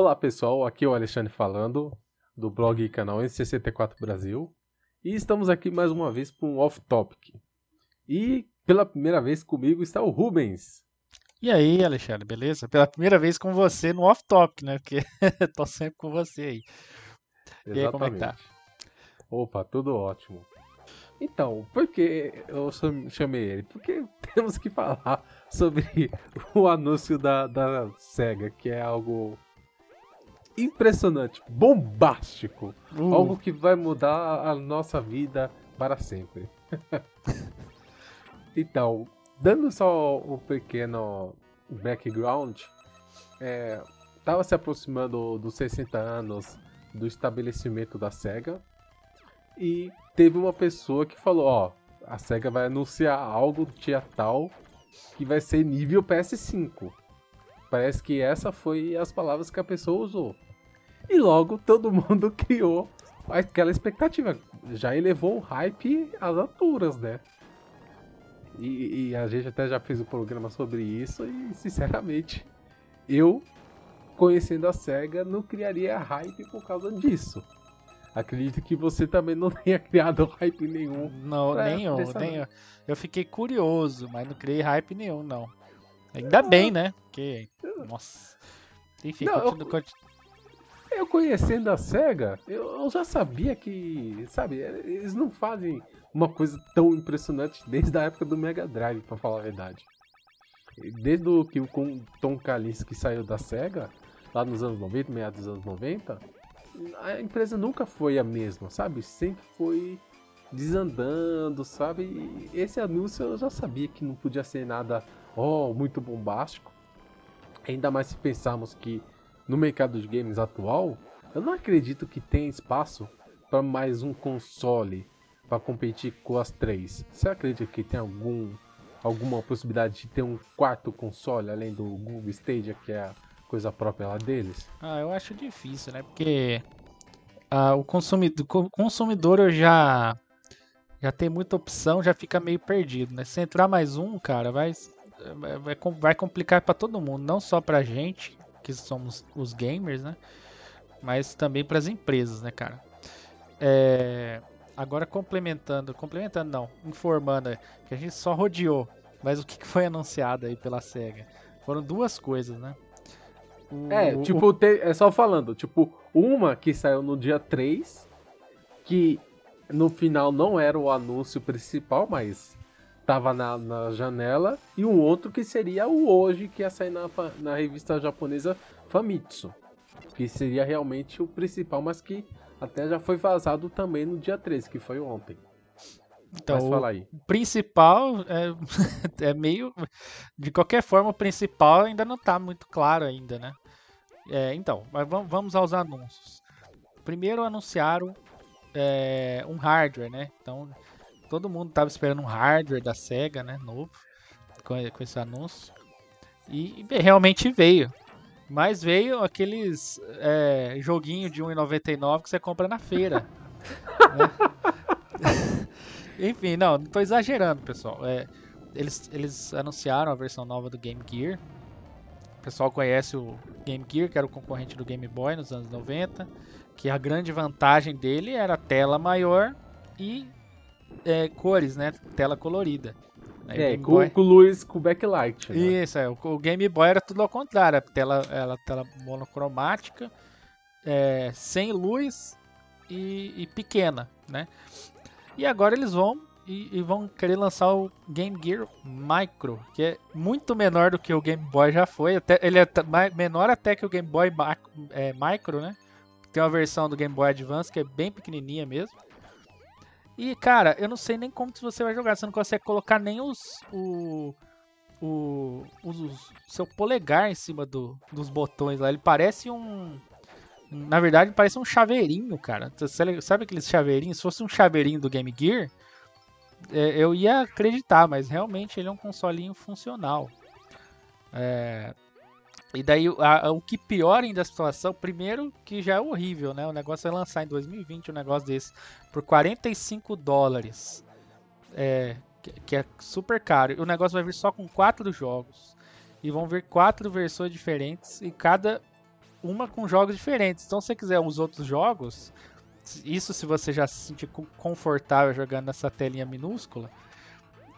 Olá pessoal, aqui é o Alexandre falando do blog e canal N64 Brasil e estamos aqui mais uma vez para um off topic. E pela primeira vez comigo está o Rubens. E aí, Alexandre, beleza? Pela primeira vez com você no off topic, né? Porque tô sempre com você aí. Exatamente. E aí, como é que tá? Opa, tudo ótimo. Então, por que eu chamei ele? Porque temos que falar sobre o anúncio da, da SEGA, que é algo impressionante, bombástico. Uh. Algo que vai mudar a nossa vida para sempre. então, dando só um pequeno background, é, tava se aproximando dos 60 anos do estabelecimento da SEGA e teve uma pessoa que falou, ó, a SEGA vai anunciar algo dia tal que vai ser nível PS5. Parece que essa foi as palavras que a pessoa usou. E logo todo mundo criou aquela expectativa. Já elevou o hype às alturas, né? E, e, a gente até já fez um programa sobre isso e, sinceramente, eu, conhecendo a SEGA, não criaria hype por causa disso. Acredito que você também não tenha criado hype nenhum. Não, nenhum, nenhum. Eu fiquei curioso, mas não criei hype nenhum, não. Ainda bem, né? Porque, nossa. Enfim, não, eu... Eu conhecendo a SEGA, eu, já sabia que, sabe, eles não fazem uma coisa tão impressionante desde a época do Mega Drive, pra falar a verdade. Desde o que o Tom Kalinske saiu da SEGA, lá nos anos 90, meados dos anos 90, a empresa nunca foi a mesma, sabe? Sempre foi desandando, sabe? E esse anúncio eu já sabia que não podia ser nada, oh, muito bombástico. Ainda mais se pensarmos que no mercado de games atual, eu não acredito que tenha espaço para mais um console para competir com as três. Você acredita que tem algum alguma possibilidade de ter um quarto console além do Google Stadia, que é a coisa própria lá deles? Ah, eu acho difícil, né? Porque ah, o consumidor, consumidor já já tem muita opção, já fica meio perdido, né? Se entrar mais um, cara, vai vai, vai complicar para todo mundo, não só pra gente, que somos os gamers, né? Mas também para as empresas, né, cara? É... Agora complementando, complementando não, informando que a gente só rodeou, mas o que foi anunciado aí pela SEGA? Foram duas coisas, né? O, é, tipo, o... Te, é só falando, tipo, uma que saiu no dia 3, que no final não era o anúncio principal, mas tava na, na janela, e um outro que seria o hoje, que ia sair na, na revista japonesa Famitsu, que seria realmente o principal, mas que até já foi vazado também no dia 13, que foi ontem. Então, o principal é, é, meio. De qualquer forma, o principal ainda não está muito claro ainda, né? É, então, mas vamos aos anúncios. Primeiro anunciaram é, um hardware, né? Então, todo mundo tava esperando um hardware da SEGA, né, novo, com, com esse anúncio. E, e realmente veio. Mas veio aqueles é, joguinho de 1,99 que você compra na feira. né? Enfim, não, não tô exagerando, pessoal. É, eles, eles anunciaram a versão nova do Game Gear. O pessoal conhece o Game Gear, que era o concorrente do Game Boy nos anos 90. Que a grande vantagem dele era a tela maior e é, cores, né? Tela colorida. Aí é, com, Boy... com luz, com backlight. Né? Isso, é. O, Game Boy era tudo ao contrário. A tela, ela, tela monocromática, é, sem luz e, e, pequena, né? E agora eles vão e, e, vão querer lançar o Game Gear Micro, que é muito menor do que o Game Boy já foi. Até, ele é menor até que o Game Boy é, Micro, né? Tem uma versão do Game Boy Advance que é bem pequenininha mesmo. E, cara, eu não sei nem como você vai jogar. Você não consegue colocar nem os. O, o, o seu polegar em cima do, dos botões lá. Ele parece um. Na verdade, parece um chaveirinho, cara. Sabe aqueles chaveirinhos? Se fosse um chaveirinho do Game Gear, é, eu ia acreditar, mas realmente ele é um consolinho funcional. É, e daí a, o que piora ainda a situação, primeiro que já é horrível, né? O negócio é lançar em 2020 um negócio desse por 45 dólares. É, que, que é super caro. O negócio vai vir só com quatro jogos. E vão vir quatro versões diferentes. E cada uma com jogos diferentes. Então, se você quiser os outros jogos, isso se você já se sentir confortável jogando nessa telinha minúscula,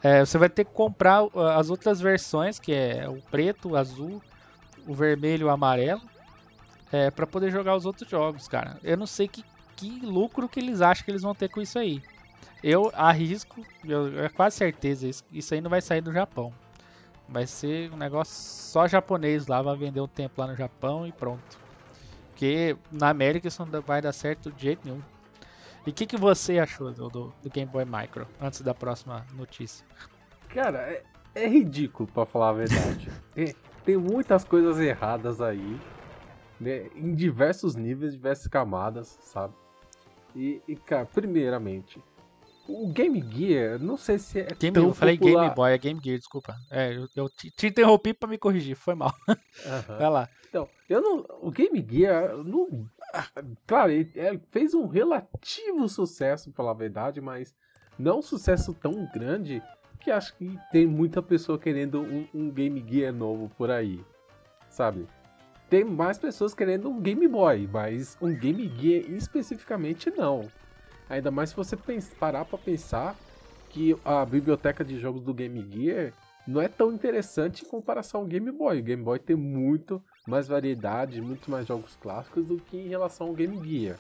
é, você vai ter que comprar uh, as outras versões, que é o preto, o azul, o vermelho e o amarelo, é, para poder jogar os outros jogos, cara. Eu não sei que, que lucro que eles acham que eles vão ter com isso aí. Eu arrisco, eu, é quase certeza, isso, isso aí não vai sair do Japão. Vai ser um negócio só japonês lá, vai vender um tempo lá no Japão e pronto. Porque na América isso não vai dar certo de jeito nenhum. E o que, que você achou do, do, do, Game Boy Micro, antes da próxima notícia? Cara, é, é ridículo, pra falar a verdade. tem, muitas coisas erradas aí, né, em diversos níveis, diversas camadas, sabe? E, e, cara, primeiramente, o Game Gear, não sei se é Game, tão Eu falei popular... Game Boy, é Game Gear, desculpa. É, eu, eu te, te, interrompi pra me corrigir, foi mal. Uhum. Vai lá. Então, eu não, o Game Gear, não, claro, ele, ele fez um relativo sucesso, pra falar a verdade, mas não um sucesso tão grande que acho que tem muita pessoa querendo um, um Game Gear novo por aí, sabe? Tem mais pessoas querendo um Game Boy, mas um Game Gear especificamente não. Ainda mais se você parar para pensar que a biblioteca de jogos do Game Gear não é tão interessante em comparação ao Game Boy. O Game Boy tem muito mais variedade, muito mais jogos clássicos do que em relação ao Game Gear,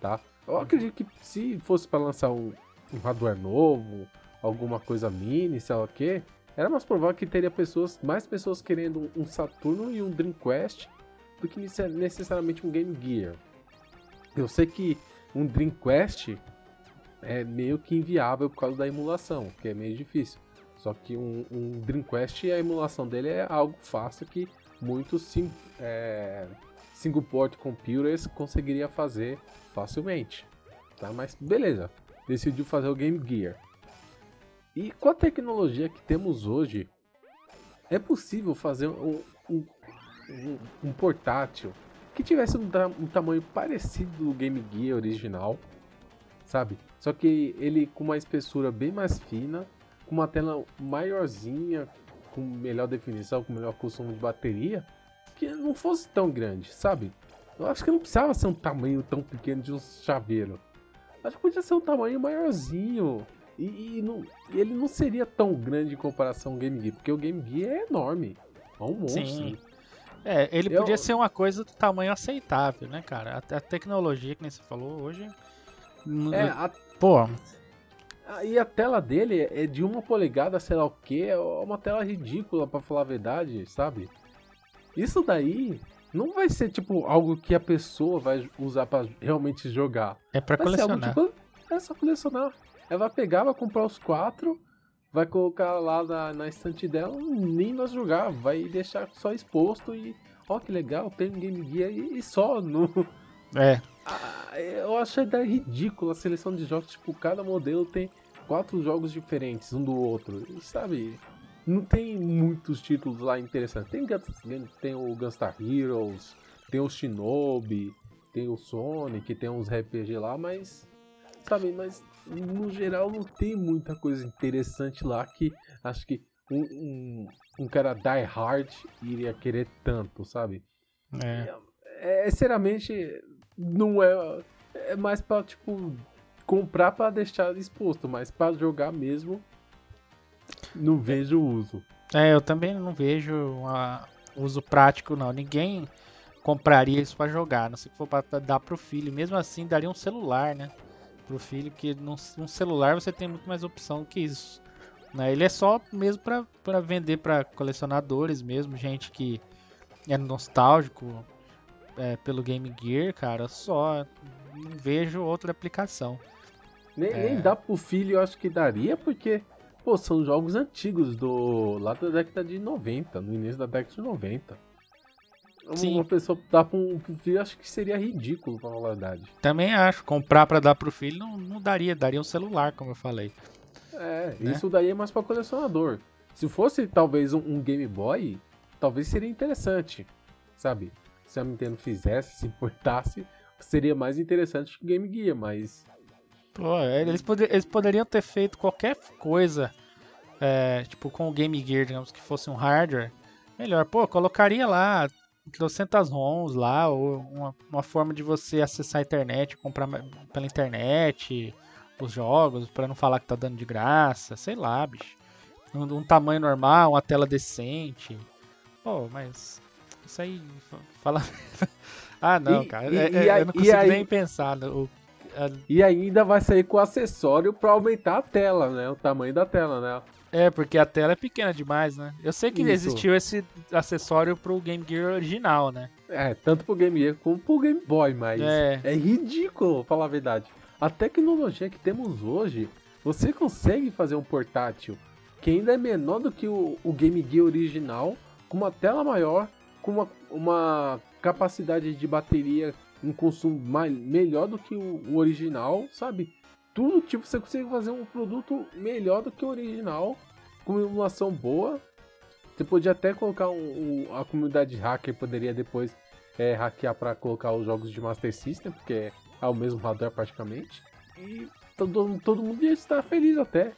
tá? Eu acredito que se fosse para lançar um, um, hardware novo, alguma coisa mini, sei lá o que, era mais provável que teria pessoas, mais pessoas querendo um Saturno e um Dreamcast do que necessariamente um Game Gear. Eu sei que um Dreamcast é meio que inviável por causa da emulação, que é meio difícil. Só que um, um Dreamcast, a emulação dele é algo fácil que muitos sim, é, single port computers conseguiria fazer facilmente. Tá? Mas beleza, decidiu fazer o Game Gear. E com a tecnologia que temos hoje, é possível fazer um, um, um, um portátil que tivesse um, tamanho parecido do Game Gear original, sabe? Só que ele com uma espessura bem mais fina, com uma tela maiorzinha, com melhor definição, com melhor consumo de bateria, que não fosse tão grande, sabe? Eu acho que não precisava ser um tamanho tão pequeno de um chaveiro. Acho que podia ser um tamanho maiorzinho. E, e, não, ele não seria tão grande em comparação ao Game Gear, porque o Game Gear é enorme. É um monstro. Sim. É, ele eu... podia ser uma coisa do tamanho aceitável, né, cara? A, a tecnologia que nem você falou hoje. É, a... Pô. E a tela dele é de uma polegada, sei lá o que, é uma tela ridícula, para falar a verdade, sabe? Isso daí não vai ser tipo algo que a pessoa vai usar para realmente jogar. É para colecionar. Tipo, é só colecionar. Ela vai pegar, vai comprar os quatro, vai colocar lá na, na estante dela, nem vai jogar, vai deixar só exposto e ó que legal, tem um Game Gear e, e só no É. Ah, eu achei até ridículo a seleção de jogos, tipo, cada modelo tem quatro jogos diferentes um do outro, sabe? Não tem muitos títulos lá interessantes. Tem, tem o Gunstar Heroes, tem o Shinobi, tem o Sonic, tem uns RPG lá, mas. Sabe, mas no geral não tem muita coisa interessante lá que acho que um, um, um cara die hard iria querer tanto, sabe? É. é, é sinceramente, não é. É mais pra, tipo, comprar para deixar exposto, mas para jogar mesmo, não vejo uso. É, eu também não vejo uma, uso prático, não. Ninguém compraria isso para jogar, não sei se for para dar pro filho. Mesmo assim, daria um celular, né? Pro filho, que num, num celular você tem muito mais opção que isso. Né? Ele é só mesmo para vender para colecionadores mesmo, gente que é nostálgico é, pelo Game Gear, cara, só não vejo outra aplicação. Nem, é... nem dá pro filho, eu acho que daria, porque Pô, são jogos antigos do. lá da década de 90, no início da década de 90. Sim. Uma pessoa dar pra um filho, acho que seria ridículo, pra falar a verdade. Também acho. Comprar pra dar pro filho não, não daria, daria um celular, como eu falei. É, né? isso daí é mais pra colecionador. Se fosse talvez um, um, Game Boy, talvez seria interessante, sabe? Se a Nintendo fizesse, se importasse, seria mais interessante que o Game Gear, mas Pô, eles, poder, eles poderiam ter feito qualquer coisa, é, tipo com o Game Gear, digamos que fosse um hardware, melhor. Pô, colocaria lá trocentas ROMs lá, ou uma, uma forma de você acessar a internet, comprar pela internet os jogos, para não falar que tá dando de graça, sei lá, bicho. Um, um tamanho normal, uma tela decente. Pô, mas isso aí fala. ah, não, E- cara. e- é- e é- eu não consigo aí- nem pensar. no- a- E ainda vai sair com acessório pra aumentar a tela, né? O tamanho da tela, né? É, porque a tela é pequena demais, né? Eu sei que Isso. existiu esse acessório pro Game Gear original, né? É, tanto pro Game Gear como pro Game Boy, mas É. é, ridículo, falar a verdade. A tecnologia que temos hoje, você consegue fazer um portátil que ainda é menor do que o, o Game Gear original, com uma tela maior, com uma, uma capacidade de bateria, um consumo mais, melhor do que o, o original, sabe? Tudo tipo, você consegue fazer um produto melhor do que o original, com uma emulação boa. Você podia até colocar um, um- a comunidade hacker poderia depois é, hackear para colocar os jogos de Master System, porque é o mesmo hardware praticamente. E todo, todo mundo ia estar feliz até.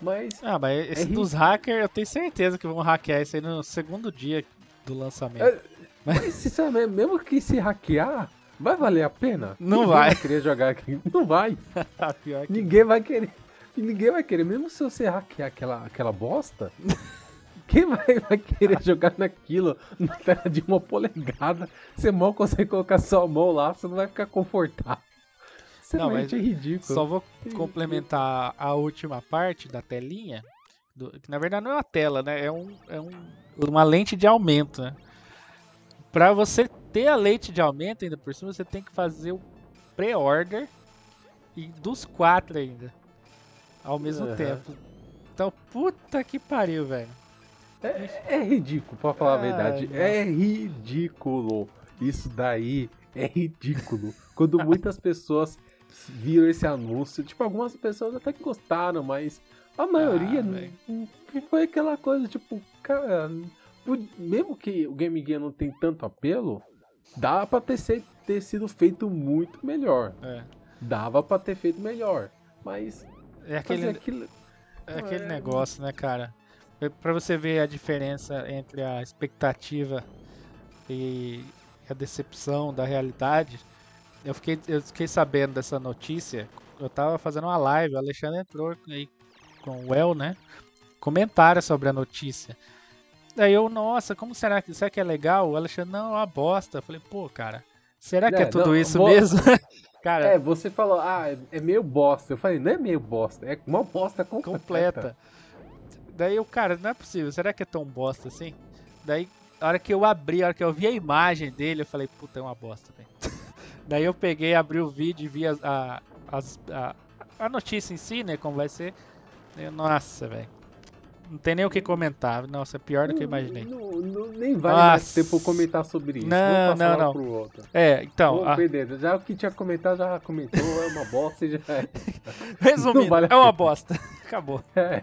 Mas Ah, mas esse ri- dos hackers, eu tenho certeza que vão hackear isso aí no segundo dia do lançamento. É, Mas, sinceramente, mesmo que se hackear, vai valer a pena? Não Ninguém vai. querer jogar aqui. Não vai. Ah, que... Ninguém vai querer. Ninguém vai querer. Mesmo se você hackear aquela, aquela bosta, quem vai, vai querer jogar naquilo na tela de uma polegada? Você mal consegue colocar sua mão lá, você não vai ficar confortável. Sinceramente é ridículo. Só vou complementar a última parte da telinha. do- que na verdade não é uma tela, né? É, um, é um, uma lente de aumento, né? Pra você ter a lente de aumento ainda por cima, você tem que fazer o pré-order e dos quatro ainda. Ao mesmo Aham. tempo. Então, puta que pariu, velho. É, é ridículo, pra falar a verdade. nossa. É ridículo. Isso daí é ridículo. Quando muitas pessoas viram esse anúncio, tipo, algumas pessoas até que gostaram, mas a maioria Ah, não- não- foi aquela coisa, tipo, cara, mesmo que o Game Gear não tem tanto apelo, dá pra ter, se- ter sido feito muito melhor. É, Dava pra ter feito melhor. Mas é aquele, aquilo. É aquele É. negócio, né, cara? É Pra você ver a diferença entre a expectativa e a decepção da realidade, eu fiquei, eu fiquei sabendo dessa notícia. Eu tava fazendo uma live, o Alexandre entrou aí com o El, né? Comentário sobre a notícia. Daí eu, nossa, como será que será que é legal? O Alexandre, não, é uma bosta. Eu falei, pô, cara, será que é, É, tudo não, isso vou- mesmo? cara, É, você falou, ah, é- meio bosta. Eu falei, não é meio bosta, é uma bosta completa. completa. Daí o cara, não é possível, será que é tão bosta assim? Daí, a hora que eu abri, a hora que eu vi a imagem dele, eu falei, puta, é uma bosta, velho. Daí eu peguei, abri o vídeo e vi a, as- a, a notícia em si, né, como vai ser. Eu, nossa, velho. Não tem nem o que comentar. Nossa, é pior do que eu imaginei. Não, não- nem vale mais Nossa. tempo comentar sobre isso. Não, não, não. Pro outro. É, então, Vamos a- perder. Já o que tinha comentado, já comentou, é uma bosta e já é. resumindo, vale é uma bosta. Acabou. É,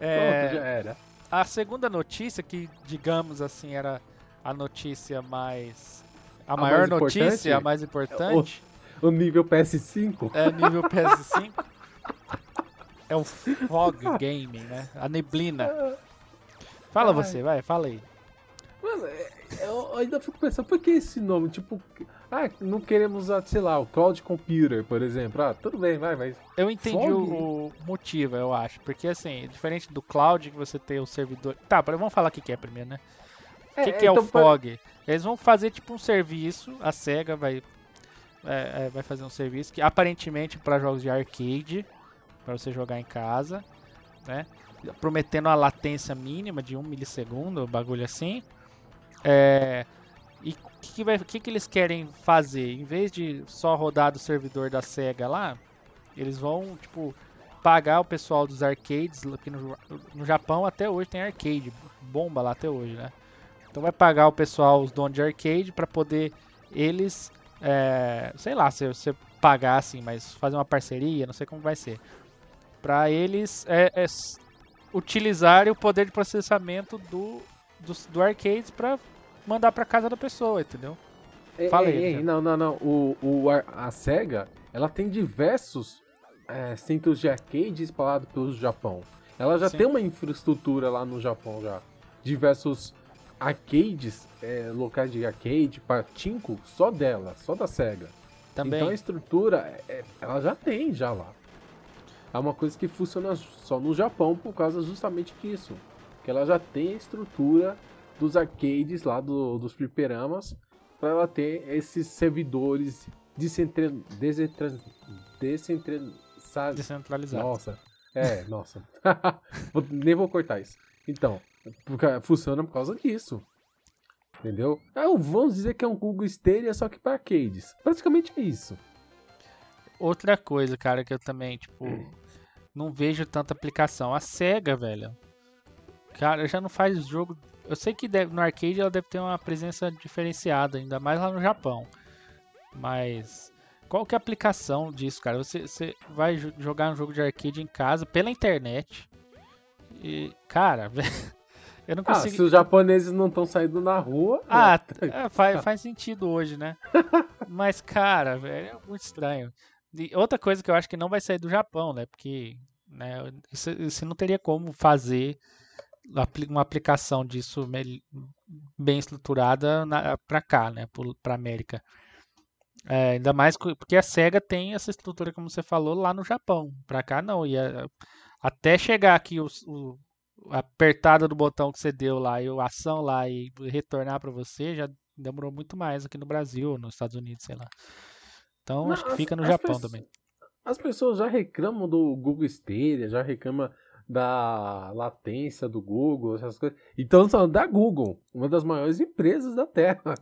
É, Pronto, já era. A segunda notícia, que digamos assim era a notícia mais. A, A maior mais notícia, importante? a mais importante, O nível PS5. é nível PS5. É o Fog Gaming, né? A neblina. Fala Ai. você, vai, fala aí. Mano, é- eu ainda fico pensando, por que esse nome? Tipo, ah, não queremos usar, sei lá, o Cloud Computer, por exemplo. Ah, tudo bem, vai, mas. Eu entendi o, o motivo, eu acho. Porque assim, diferente do cloud que você tem o servidor. Tá, vamos falar o que que é primeiro, né? O que, que é o então, pra- Fog? Eles vão fazer tipo um serviço, a SEGA vai, é, é, vai fazer um serviço que aparentemente para jogos de arcade, para você jogar em casa, né? Prometendo a latência mínima de um milissegundo, bagulho assim. É, e o que, que, vai- que, que eles querem fazer? Em vez de só rodar do servidor da SEGA lá, eles vão, tipo, pagar o pessoal dos arcades. Aqui no, no Japão até hoje tem arcade, bomba lá até hoje, né? Então vai pagar o pessoal, os donos de arcade, para poder eles, é, sei lá, se você pagar assim, mas fazer uma parceria, não sei como vai ser, para eles é, é utilizarem o poder de processamento do, do, do arcades para mandar para casa da pessoa, entendeu? Ei, Fala ei, ei, não, não, não. O, o, a, a SEGA, ela tem diversos é, centros de arcade espalhados pelo Japão. Ela já Sim. tem uma infraestrutura lá no Japão já. Diversos arcades, é, locais de arcade, patinco, só dela, só da SEGA. Também. Então a estrutura, é, ela já tem já lá. É uma coisa que funciona só no Japão por causa justamente disso. Que ela já tem a estrutura dos arcades lá, do, dos fliperamas, para ela ter esses servidores descentra, descentra, descentralizados. Descentralizado. Nossa, é, nossa. Nem vou cortar isso. Então, funciona por causa disso. Entendeu? Ah, vamos dizer que é um Google Stadia só que para arcades. Praticamente é isso. Outra coisa, cara, que eu também, tipo, não vejo tanta aplicação. A SEGA, velho. Cara, já não faz jogo. Eu sei que deve, no arcade ela deve ter uma presença diferenciada, ainda mais lá no Japão. Mas qual que é a aplicação disso, cara? Você, você vai jogar um jogo de arcade em casa pela internet. E, cara. Eu não consigo... Ah, se os japoneses não estão saindo na rua. Ah, né? faz, faz sentido hoje, né? Mas, cara, velho, é muito estranho. E outra coisa que eu acho que não vai sair do Japão, né? Porque né, isso não teria como fazer uma aplicação disso bem estruturada para cá, né? Para América. É, ainda mais porque a SEGA tem essa estrutura, como você falou, lá no Japão. Para cá não. E a, até chegar aqui o, o apertada do botão que você deu lá e a ação lá e retornar para você já demorou muito mais aqui no Brasil, nos Estados Unidos, sei lá. Então Não, acho que fica no Japão também. As pessoas já reclamam do Google Stadia, já reclamam da latência do Google, essas coisas. Então falando da Google, uma das maiores empresas da Terra.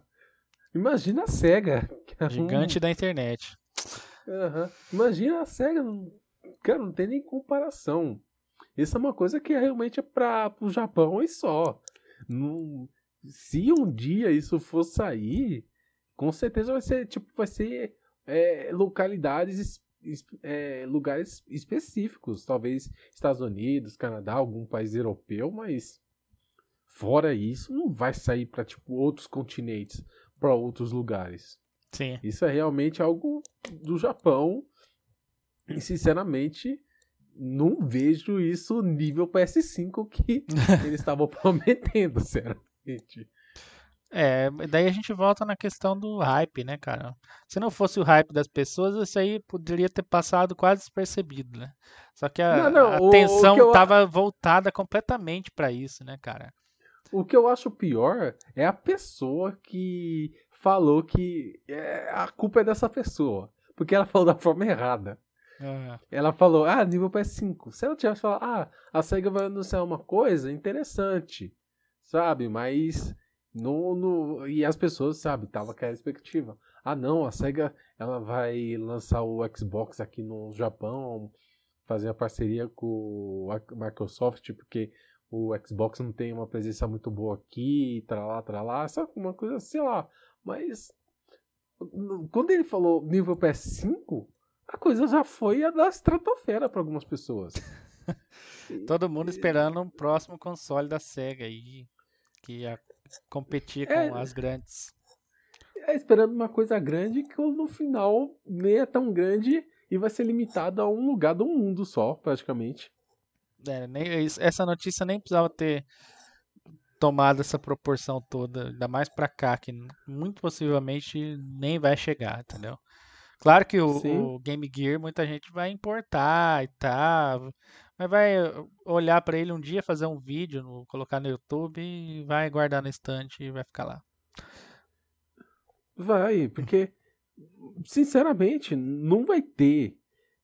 Imagina a SEGA. É Gigante um... da internet. Uhum. Imagina a SEGA. Cara, não tem nem comparação. Isso é uma coisa que realmente é para o Japão e só. Não, se um dia isso for sair, com certeza vai ser tipo vai ser é, localidades é, lugares específicos, talvez Estados Unidos, Canadá, algum país europeu, mas fora isso não vai sair para tipo outros continentes, para outros lugares. Sim. Isso é realmente algo do Japão e sinceramente não vejo isso nível PS5 que eles estavam prometendo, sinceramente. É, daí a gente volta na questão do hype, né, cara? Se não fosse o hype das pessoas, isso aí poderia ter passado quase despercebido, né? Só que a, não, não, a atenção estava eu... voltada completamente para isso, né, cara? O que eu acho pior é a pessoa que falou que é, a culpa é dessa pessoa. Porque ela falou da forma errada. Uhum. Ela falou, ah, nível PS5. Se ela tivesse falado, ah, a SEGA vai anunciar uma coisa interessante, sabe? Mas no, no, e as pessoas, sabe, tava aquela expectativa. Ah, não, a SEGA ela vai lançar o Xbox aqui no Japão, fazer a parceria com a Microsoft, porque o Xbox não tem uma presença muito boa aqui, tralá, tralá, essa uma coisa, sei lá. Mas quando ele falou nível PS5, a coisa já foi a da estratosfera para algumas pessoas. Todo mundo esperando um próximo console da SEGA aí, que ia competir com é, as grandes. É, esperando uma coisa grande que no final nem é tão grande e vai ser limitado a um lugar do mundo só, praticamente. É, nem, essa notícia nem precisava ter tomado essa proporção toda, ainda mais para cá, que muito possivelmente nem vai chegar, entendeu? Claro que o, o, Game Gear muita gente vai importar e tal, mas vai olhar para ele um dia, fazer um vídeo, no, colocar no YouTube e vai guardar no estante e vai ficar lá. Vai, porque sinceramente não vai ter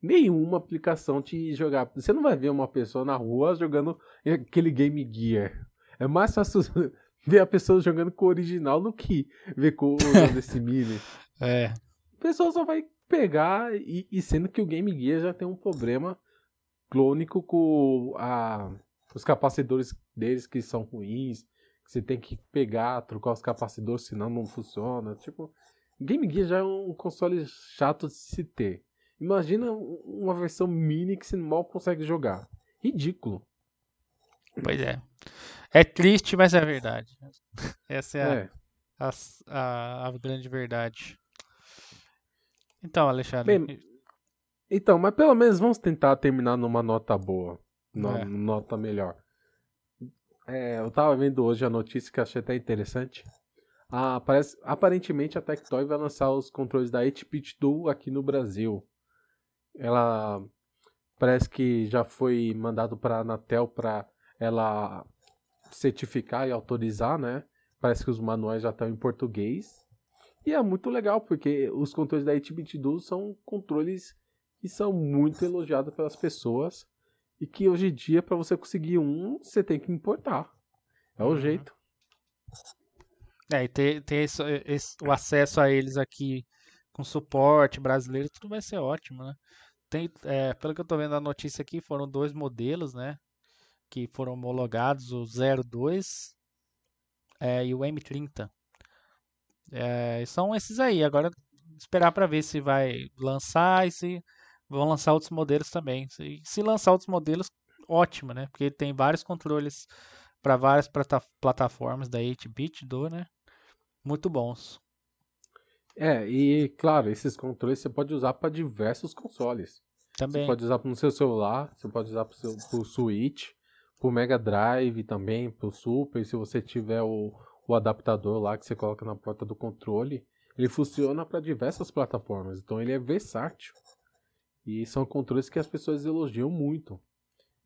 nenhuma aplicação de jogar. Você não vai ver uma pessoa na rua jogando aquele Game Gear. É mais fácil ver a pessoa jogando com o original do que ver com o desse mini. É pessoa só vai pegar e, e, sendo que o Game Gear já tem um problema clônico com a, os capacitores deles que são ruins, que você tem que pegar, trocar os capacitores, senão não funciona. Tipo, Game Gear já é um console chato de se ter. Imagina uma versão mini que você mal consegue jogar. Ridículo. Pois é. É triste, mas é verdade. Essa é, é. A, a, a, grande verdade. Então, Alexandre. Bem, então, mas pelo menos vamos tentar terminar numa nota boa. Numa é. nota melhor. É, eu tava vendo hoje a notícia que achei até interessante. Ah, parece, aparentemente a Tectoy vai lançar os controles da 8-bit Duo aqui no Brasil. Ela parece que já foi mandado para a Anatel para ela certificar e autorizar, né? Parece que os manuais já estão em português. E é muito legal, porque os controles da 8-bit Duo são controles que são muito elogiados pelas pessoas. E que hoje em dia, para você conseguir um, você tem que importar. É o uhum. jeito. É, e ter, ter esse, esse, o acesso a eles aqui com suporte brasileiro, tudo vai ser ótimo, né? Tem, é, pelo que eu tô vendo a notícia aqui, foram dois modelos, né? Que foram homologados, o 02 é, e o M30. É, são esses aí. Agora esperar para ver se vai lançar e se vão lançar outros modelos também. Se, se lançar outros modelos, ótimo, né? Porque tem vários controles para várias plata plataformas da 8-bit do, né? Muito bons. É, e claro, esses controles você pode usar para diversos consoles. Também. Você pode usar no seu celular, você pode usar para o Switch, para o Mega Drive também, para o Super. Se você tiver o, o adaptador lá que você coloca na porta do controle, ele funciona para diversas plataformas. Então ele é versátil. E são controles que as pessoas elogiam muito.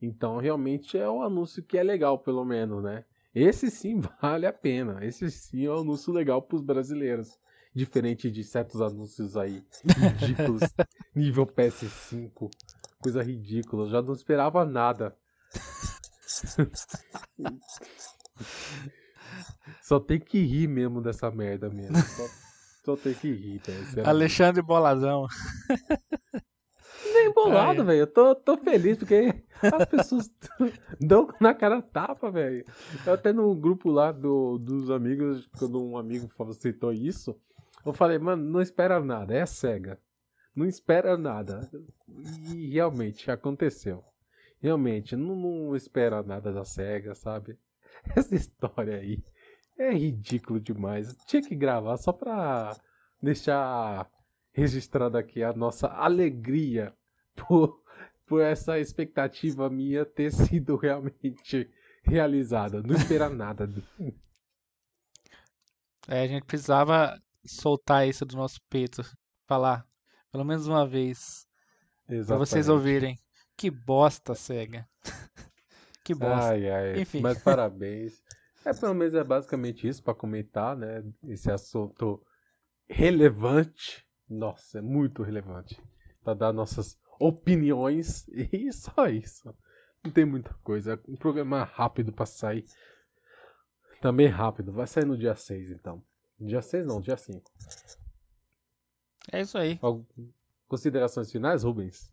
Então realmente é um anúncio que é legal, pelo menos, né? Esse sim vale a pena. Esse sim é um anúncio legal para os brasileiros. Diferente de certos anúncios aí ridículos, nível PS5, coisa ridícula. Eu já não esperava nada. Só tem que rir mesmo dessa merda mesmo. Só, só tem que rir, né? Alexandre Boladão nem bolado, velho. Eu tô, tô feliz porque as pessoas dão na cara tapa, velho. Eu até no grupo lá do, dos amigos, quando um amigo citou isso, eu falei, mano, não espera nada, é cega. Não espera nada. E realmente aconteceu. Realmente, não, não espera nada da SEGA, sabe? Essa história aí é ridículo demais. Tinha que gravar só pra deixar registrado aqui a nossa alegria por, por essa expectativa minha ter sido realmente realizada. Não esperar nada. É, a gente precisava soltar isso do nosso peito. Falar, pelo menos uma vez. Exatamente. Pra vocês ouvirem. Que bosta, SEGA. que bosta. Ai, ai. Enfim. Mas parabéns. É, pelo menos é basicamente isso para comentar, né? Esse assunto relevante. Nossa, é muito relevante. Para dar nossas opiniões e só isso. Não tem muita coisa. Um programa rápido para sair. Também rápido. Vai sair no dia 6, então. Dia 6 não, dia 5. É isso aí. Considerações finais, Rubens?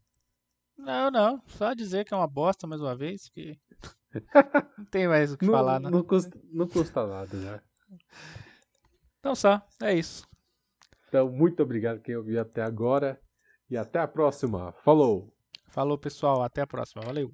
Não, não. Só dizer que é uma bosta mais uma vez. Que... não tem mais o que não, falar, né? Não custa, não custa nada, né? Então só, é isso. Então, muito obrigado quem ouviu até agora. E até a próxima. Falou! Falou, pessoal. Até a próxima. Valeu!